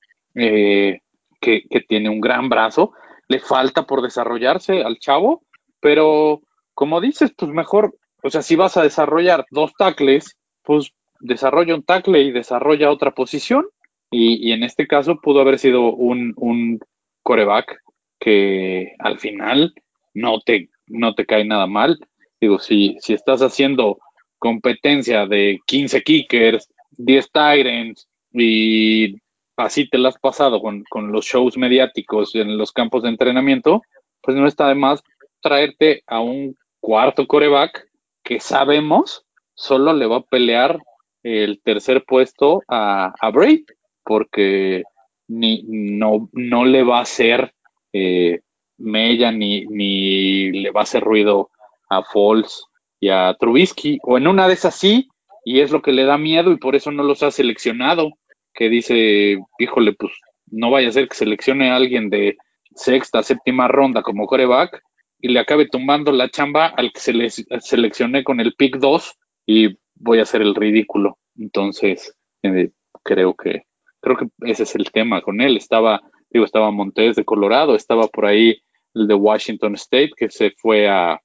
F: que, tiene un gran brazo, le falta por desarrollarse al chavo, pero como dices, pues mejor, o sea, si vas a desarrollar dos tackles, pues desarrolla un tackle y desarrolla otra posición. Y, en este caso pudo haber sido un, un coreback que al final no te, no te cae nada mal. Digo, si, si estás haciendo competencia de 15 kickers, 10 tyrants y así te lo has pasado con, los shows mediáticos en los campos de entrenamiento, pues no está de más traerte a un cuarto coreback que sabemos solo le va a pelear el tercer puesto a, a Braid, porque ni, no, no le va a hacer eh, mella ni, ni le va a hacer ruido a Falls y a Trubisky, o en una de esas sí, y es lo que le da miedo y por eso no los ha seleccionado que dice, híjole, pues no vaya a ser que seleccione a alguien de sexta, séptima ronda como coreback y le acabe tumbando la chamba al que se le seleccioné con el pick 2 y voy a hacer el ridículo. Entonces, eh, creo que creo que ese es el tema con él. Estaba, digo, estaba Montes de Colorado, estaba por ahí el de Washington State que se fue a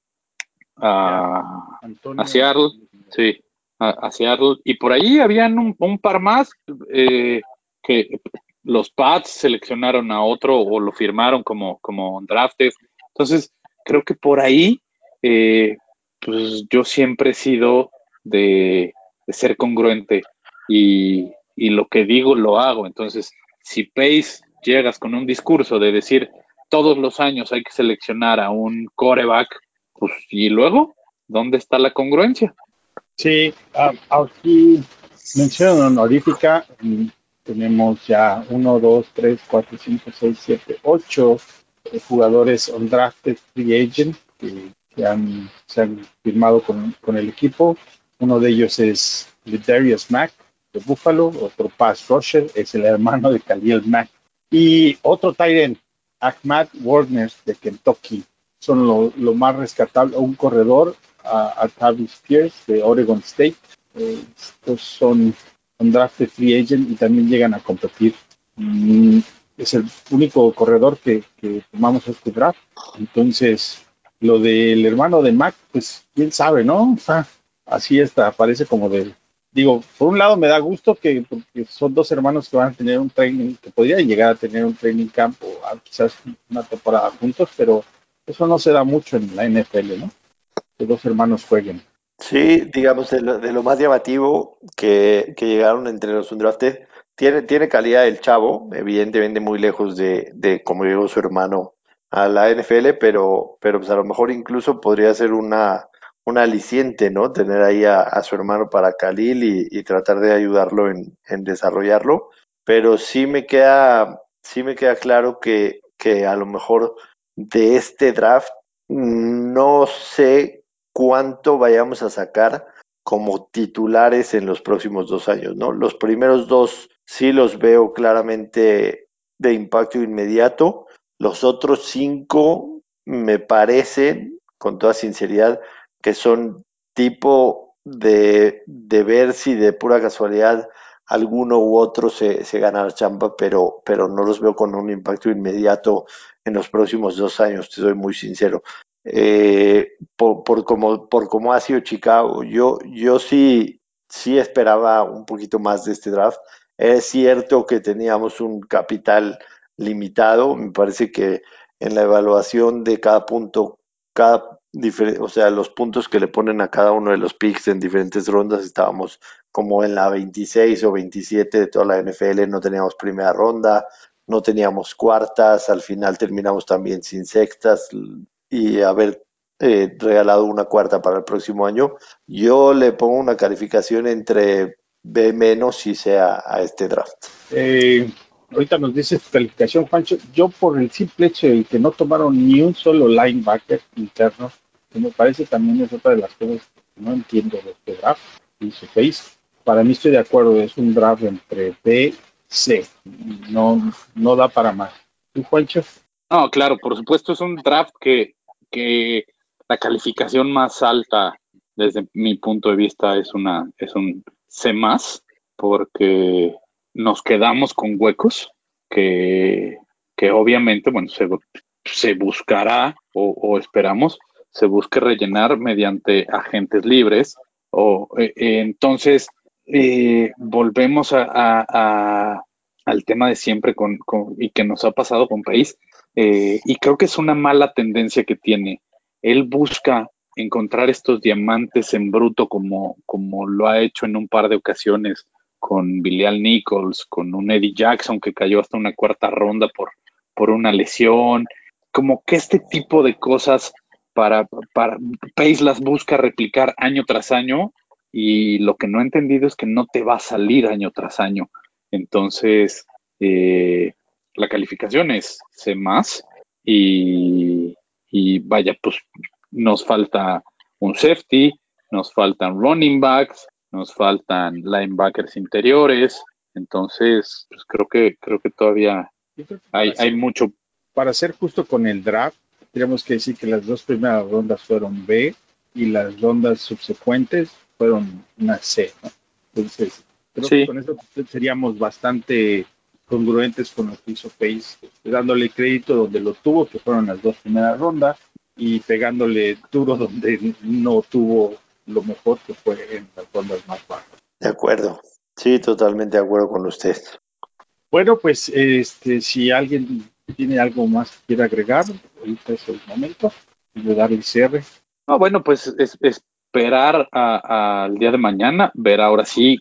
F: a, Seattle, sí, a, Seattle, y por ahí habían un, par más eh, que los Pats seleccionaron a otro o lo firmaron como, como drafted. Entonces, creo que por ahí, eh, pues yo siempre he sido de, ser congruente y, lo que digo lo hago. Entonces, si Pace llegas con un discurso de decir todos los años hay que seleccionar a un coreback, pues y luego, ¿dónde está la congruencia?
C: Sí, ah, aquí mención honorífica, mm, tenemos ya 1, 2, 3, 4, 5, 6, 7, 8 jugadores on drafted free agent que, han, se han firmado con, con, el equipo. Uno de ellos es Darius Mack de Buffalo, otro pass rusher, es el hermano de Khalil Mack. Y otro Tyrant, Ahmad Warner de Kentucky. Son lo, más rescatable, un corredor a, a Travis Pierce de Oregon State. Estos son un draft free agent y también llegan a competir. Mm, es el único corredor que, que tomamos este draft. Entonces, lo del hermano de Mac, pues quién sabe, ¿no? O sea, así está, parece como de. Digo, por un lado me da gusto que son dos hermanos que van a tener un training, que podrían llegar a tener un training camp o quizás una temporada juntos, pero eso no se da mucho en la NFL, ¿no? Que dos hermanos jueguen.
E: Sí, digamos, de lo, más llamativo que, llegaron entre los undrafted, tiene, tiene calidad el chavo, evidentemente muy lejos de, de como llegó su hermano a la NFL, pero, pero pues a lo mejor incluso podría ser una, una aliciente, ¿no? Tener ahí a, su hermano para Khalil y, tratar de ayudarlo en, en, desarrollarlo. Pero sí me queda, sí me queda claro que, que a lo mejor de este draft no sé cuánto vayamos a sacar como titulares en los próximos dos años, ¿no? Los primeros dos sí los veo claramente de impacto inmediato. Los otros cinco me parecen, con toda sinceridad, que son tipo de, de ver si de pura casualidad alguno u otro se, se gana la chamba, pero, pero no los veo con un impacto inmediato en los próximos dos años, te soy muy sincero eh, por, por, como, por cómo ha sido Chicago. Yo, yo sí, sí esperaba un poquito más de este draft. Es cierto que teníamos un capital limitado. Me parece que en la evaluación de cada punto, cada o sea, los puntos que le ponen a cada uno de los picks en diferentes rondas, estábamos como en la 26 o 27 de toda la NFL, no teníamos primera ronda, no teníamos cuartas, al final terminamos también sin sextas, y haber eh, regalado una cuarta para el próximo año, yo le pongo una calificación entre B y sea a este draft.
C: Eh, ahorita nos dice tu calificación, Juancho. Yo por el simple hecho de que no tomaron ni un solo linebacker interno, que me parece también es otra de las cosas que no entiendo de este draft y su face. Para mí estoy de acuerdo, es un draft entre B C. No, no da para más. ¿Tú, Juancho?
F: No, claro, por supuesto es un draft que que la calificación más alta desde mi punto de vista es una es un C porque nos quedamos con huecos que, que obviamente bueno se, se buscará o, esperamos se busque rellenar mediante agentes libres o eh, eh, entonces eh, volvemos a, al tema de siempre con, y que nos ha pasado con país eh, y creo que es una mala tendencia que tiene. Él busca encontrar estos diamantes en bruto como, como lo ha hecho en un par de ocasiones con Bilal Nichols, con un Eddie Jackson que cayó hasta una cuarta ronda por, por una lesión. Como que este tipo de cosas para, para Pace las busca replicar año tras año y lo que no he entendido es que no te va a salir año tras año. Entonces, eh, la calificación es C más y, vaya, pues nos falta un safety, nos faltan running backs, nos faltan linebackers interiores, entonces pues creo que creo que todavía hay, hay mucho
C: para ser justo con el draft tenemos que decir que las dos primeras rondas fueron B y las rondas subsecuentes fueron una C. ¿no? Entonces, creo
F: Sí.
C: que con eso seríamos bastante congruentes con lo que hizo Pace, dándole crédito donde lo tuvo, que fueron las dos primeras rondas, y pegándole duro donde no tuvo lo mejor, que fue en las rondas más bajas.
E: De acuerdo. Sí, totalmente de acuerdo con usted.
C: Bueno, pues este, si alguien tiene algo más que quiera agregar, ahorita es el momento de darle cierre.
F: No, bueno, pues es- esperar a- al día de mañana, ver ahora sí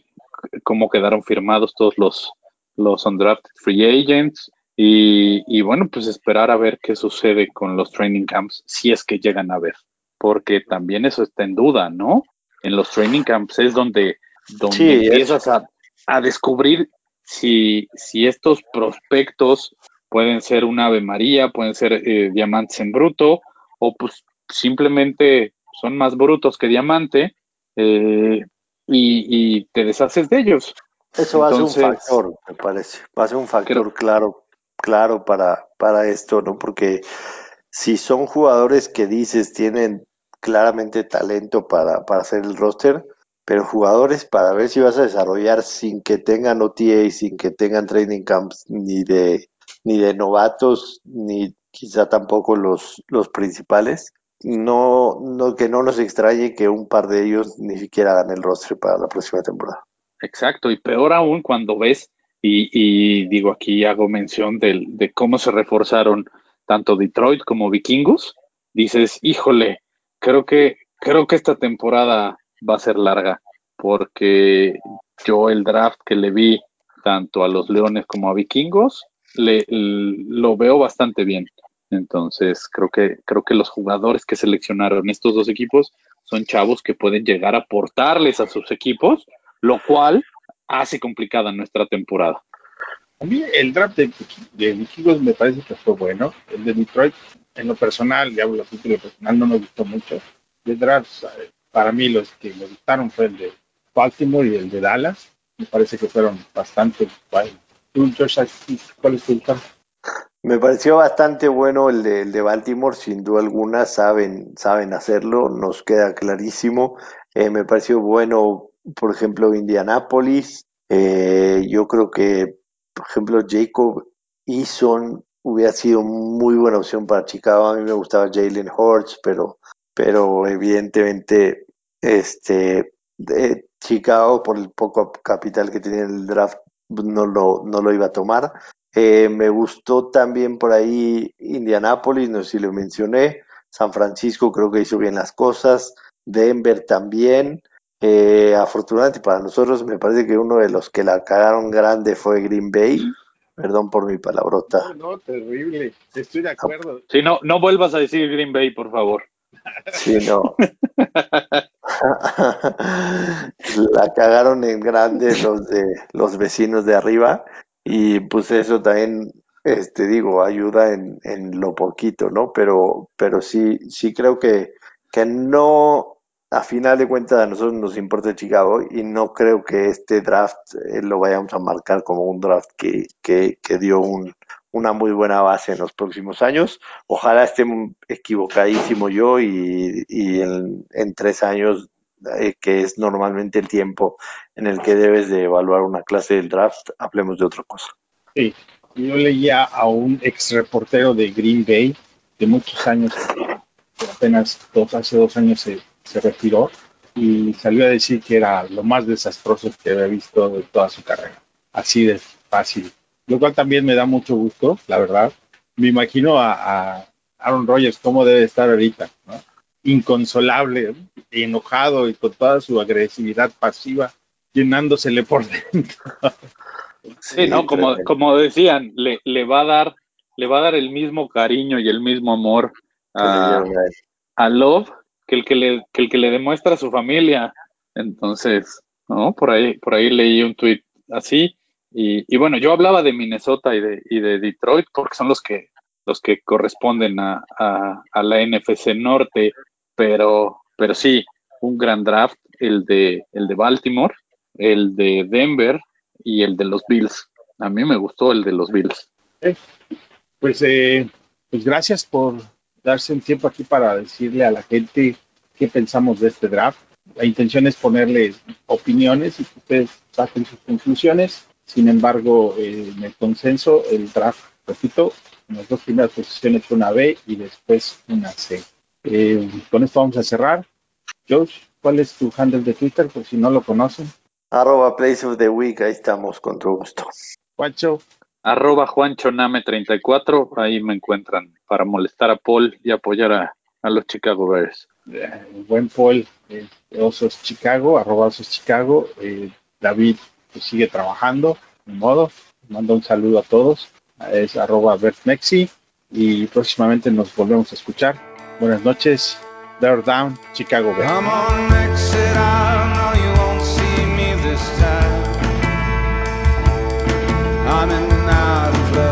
F: cómo quedaron firmados todos los, los undrafted free agents y, y bueno, pues esperar a ver qué sucede con los training camps, si es que llegan a ver, porque también eso está en duda, ¿no? En los training camps es donde, donde
E: Sí, es-
F: empiezas a, a descubrir si, si estos prospectos pueden ser un ave maría, pueden ser eh, diamantes en bruto, o pues simplemente son más brutos que diamante eh, y, y te deshaces de ellos.
E: Eso va a ser un
F: Entonces-
E: factor, me parece. Va a ser un factor claro, claro para, para esto, ¿no? Porque si son jugadores que dices tienen claramente talento para, para hacer el roster, pero jugadores para ver si vas a desarrollar sin que tengan OTA, sin que tengan training camps ni de ni de novatos, ni quizá tampoco los, los principales. No, no, que no nos extrañe que un par de ellos ni siquiera hagan el roster para la próxima temporada.
F: Exacto, y peor aún cuando ves, y, y digo aquí hago mención del, de cómo se reforzaron tanto Detroit como Vikingos, dices, híjole, creo que, creo que esta temporada va a ser larga, porque yo el draft que le vi tanto a los Leones como a Vikingos, le, lo veo bastante bien. Entonces, creo que, creo que los jugadores que seleccionaron estos dos equipos son chavos que pueden llegar a aportarles a sus equipos, lo cual hace complicada nuestra temporada.
C: A mí el draft de Vikingos me parece que fue bueno. El de Detroit, en lo personal, ya hablo a título personal, no me gustó mucho. De drafts, eh, para mí los que me gustaron fue el de Baltimore y el de Dallas. Me parece que fueron bastante buenos. ¿Tú, Josh, cuáles te gustaron?
E: Me pareció bastante bueno el de, el de Baltimore, sin duda alguna, saben, saben hacerlo, nos queda clarísimo. Eh, me pareció bueno, por ejemplo, Indianapolis. Eh, yo creo que, por ejemplo, Jacob Eason hubiera sido muy buena opción para Chicago. A mí me gustaba Jalen Hurts, pero, pero evidentemente, este, Chicago, por el poco capital que tenía en el draft, no lo, no lo iba a tomar. Eh, me gustó también por ahí Indianápolis, no sé si lo mencioné. San Francisco creo que hizo bien las cosas. Denver también. Eh, afortunadamente para nosotros me parece que uno de los que la cagaron grande fue Green Bay. Perdón por mi palabrota.
C: No, no, terrible. Estoy de acuerdo.
F: Si no, no vuelvas a decir Green Bay, por favor.
E: Sí, no. la cagaron en grande los de los vecinos de arriba y pues eso también este digo ayuda en, en lo poquito no pero pero sí sí creo que que no a final de cuentas a nosotros nos importa Chicago y no creo que este draft eh, lo vayamos a marcar como un draft que, que, que dio un, una muy buena base en los próximos años ojalá esté equivocadísimo yo y, y en, en, tres años, eh, que es normalmente el tiempo en el que debes de evaluar una clase del draft, hablemos de otra cosa.
C: Sí, yo leía a un ex reportero de Green Bay de muchos años, apenas dos, hace dos años se, se retiró y salió a decir que era lo más desastroso que había visto de toda su carrera. Así de fácil. Lo cual también me da mucho gusto, la verdad. Me imagino a, a Aaron Rodgers cómo debe estar ahorita, ¿no? Inconsolable, enojado y con toda su agresividad pasiva llenándosele por dentro.
F: Sí, ¿no? Como, como decían, le, le va a dar, le va a dar el mismo cariño y el mismo amor a, a Love que el que le, que el que le demuestra a su familia. Entonces, ¿no? Por ahí, por ahí leí un tweet así. Y, y bueno, yo hablaba de Minnesota y de, y de Detroit porque son los que los que corresponden a, a, a, la NFC Norte, pero, pero sí, un gran draft, el de, el de Baltimore, el de Denver y el de los Bills. A mí me gustó el de los Bills.
C: Pues, eh, pues gracias por darse un tiempo aquí para decirle a la gente qué pensamos de este draft. La intención es ponerles opiniones y que ustedes saquen sus conclusiones. Sin embargo, eh, en el consenso, el draft, repito, en las dos primeras posiciones fue una B y después una C. Eh, con esto vamos a cerrar. Josh, ¿cuál es tu handle de Twitter? Por si no lo conocen.
E: Arroba Place of the Week, ahí estamos, con todo gusto.
C: Juancho.
F: Arroba JuanchoName34, ahí me encuentran para molestar a Paul y apoyar a, a los Chicago Bears.
C: Eh, buen Paul, eh, Osos Chicago, arroba Osos Chicago. Eh, David pues, sigue trabajando, de modo. Manda un saludo a todos. Es arroba BertMexi y próximamente nos volvemos a escuchar. Buenas noches. They're down, Chicago Bears.
A: I'm in out of love,